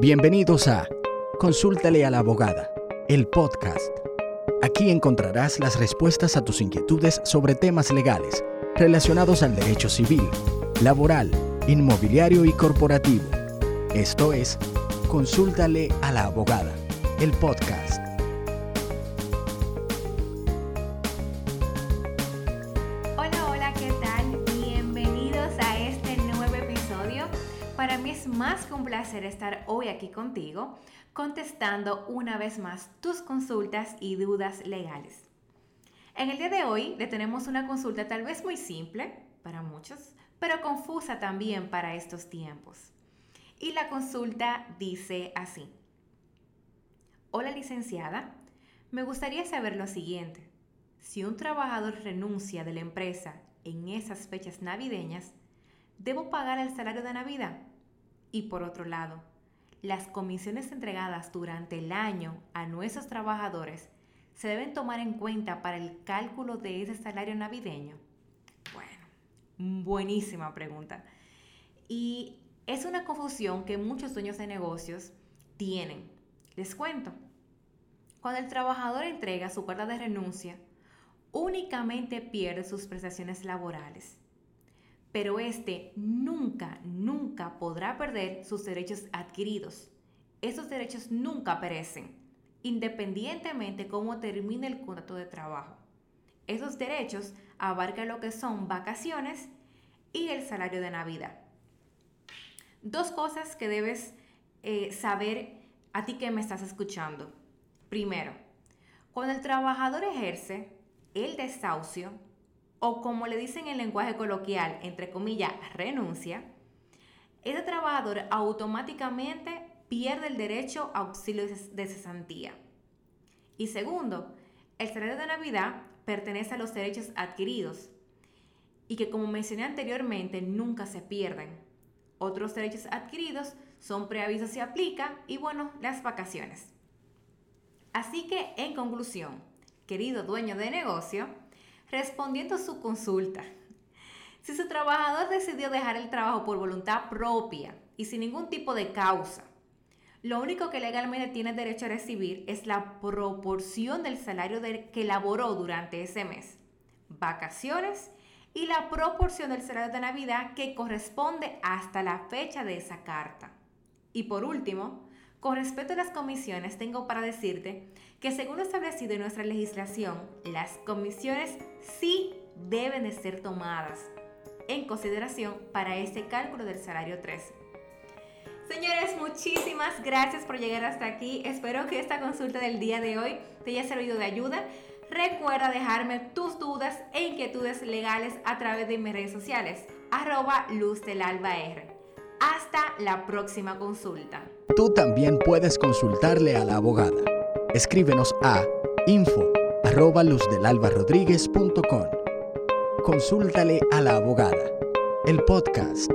Bienvenidos a Consúltale a la abogada, el podcast. Aquí encontrarás las respuestas a tus inquietudes sobre temas legales relacionados al derecho civil, laboral, inmobiliario y corporativo. Esto es Consúltale a la abogada, el podcast. Para mí es más que un placer estar hoy aquí contigo, contestando una vez más tus consultas y dudas legales. En el día de hoy le tenemos una consulta tal vez muy simple para muchos, pero confusa también para estos tiempos. Y la consulta dice así. Hola licenciada, me gustaría saber lo siguiente. Si un trabajador renuncia de la empresa en esas fechas navideñas, ¿debo pagar el salario de Navidad? Y por otro lado, las comisiones entregadas durante el año a nuestros trabajadores se deben tomar en cuenta para el cálculo de ese salario navideño. Bueno, buenísima pregunta. Y es una confusión que muchos dueños de negocios tienen. Les cuento. Cuando el trabajador entrega su carta de renuncia, únicamente pierde sus prestaciones laborales. Pero este nunca, nunca podrá perder sus derechos adquiridos. Esos derechos nunca perecen, independientemente cómo termine el contrato de trabajo. Esos derechos abarcan lo que son vacaciones y el salario de Navidad. Dos cosas que debes eh, saber a ti que me estás escuchando. Primero, cuando el trabajador ejerce el desahucio, o como le dicen en lenguaje coloquial, entre comillas, renuncia, ese trabajador automáticamente pierde el derecho a auxilio de cesantía. Y segundo, el salario de Navidad pertenece a los derechos adquiridos y que como mencioné anteriormente nunca se pierden. Otros derechos adquiridos son preaviso si aplica y bueno, las vacaciones. Así que en conclusión, querido dueño de negocio, respondiendo a su consulta, si su trabajador decidió dejar el trabajo por voluntad propia y sin ningún tipo de causa, lo único que legalmente tiene derecho a recibir es la proporción del salario que elaboró durante ese mes, vacaciones y la proporción del salario de Navidad que corresponde hasta la fecha de esa carta. Y por último, con respecto a las comisiones, tengo para decirte que según lo establecido en nuestra legislación, las comisiones sí deben de ser tomadas en consideración para este cálculo del salario 13. Señores, muchísimas gracias por llegar hasta aquí. Espero que esta consulta del día de hoy te haya servido de ayuda. Recuerda dejarme tus dudas e inquietudes legales a través de mis redes sociales, arroba Luz del Alba. Hasta la próxima consulta. Tú también puedes consultarle a la abogada. Escríbenos a info. Consúltale a la abogada. El podcast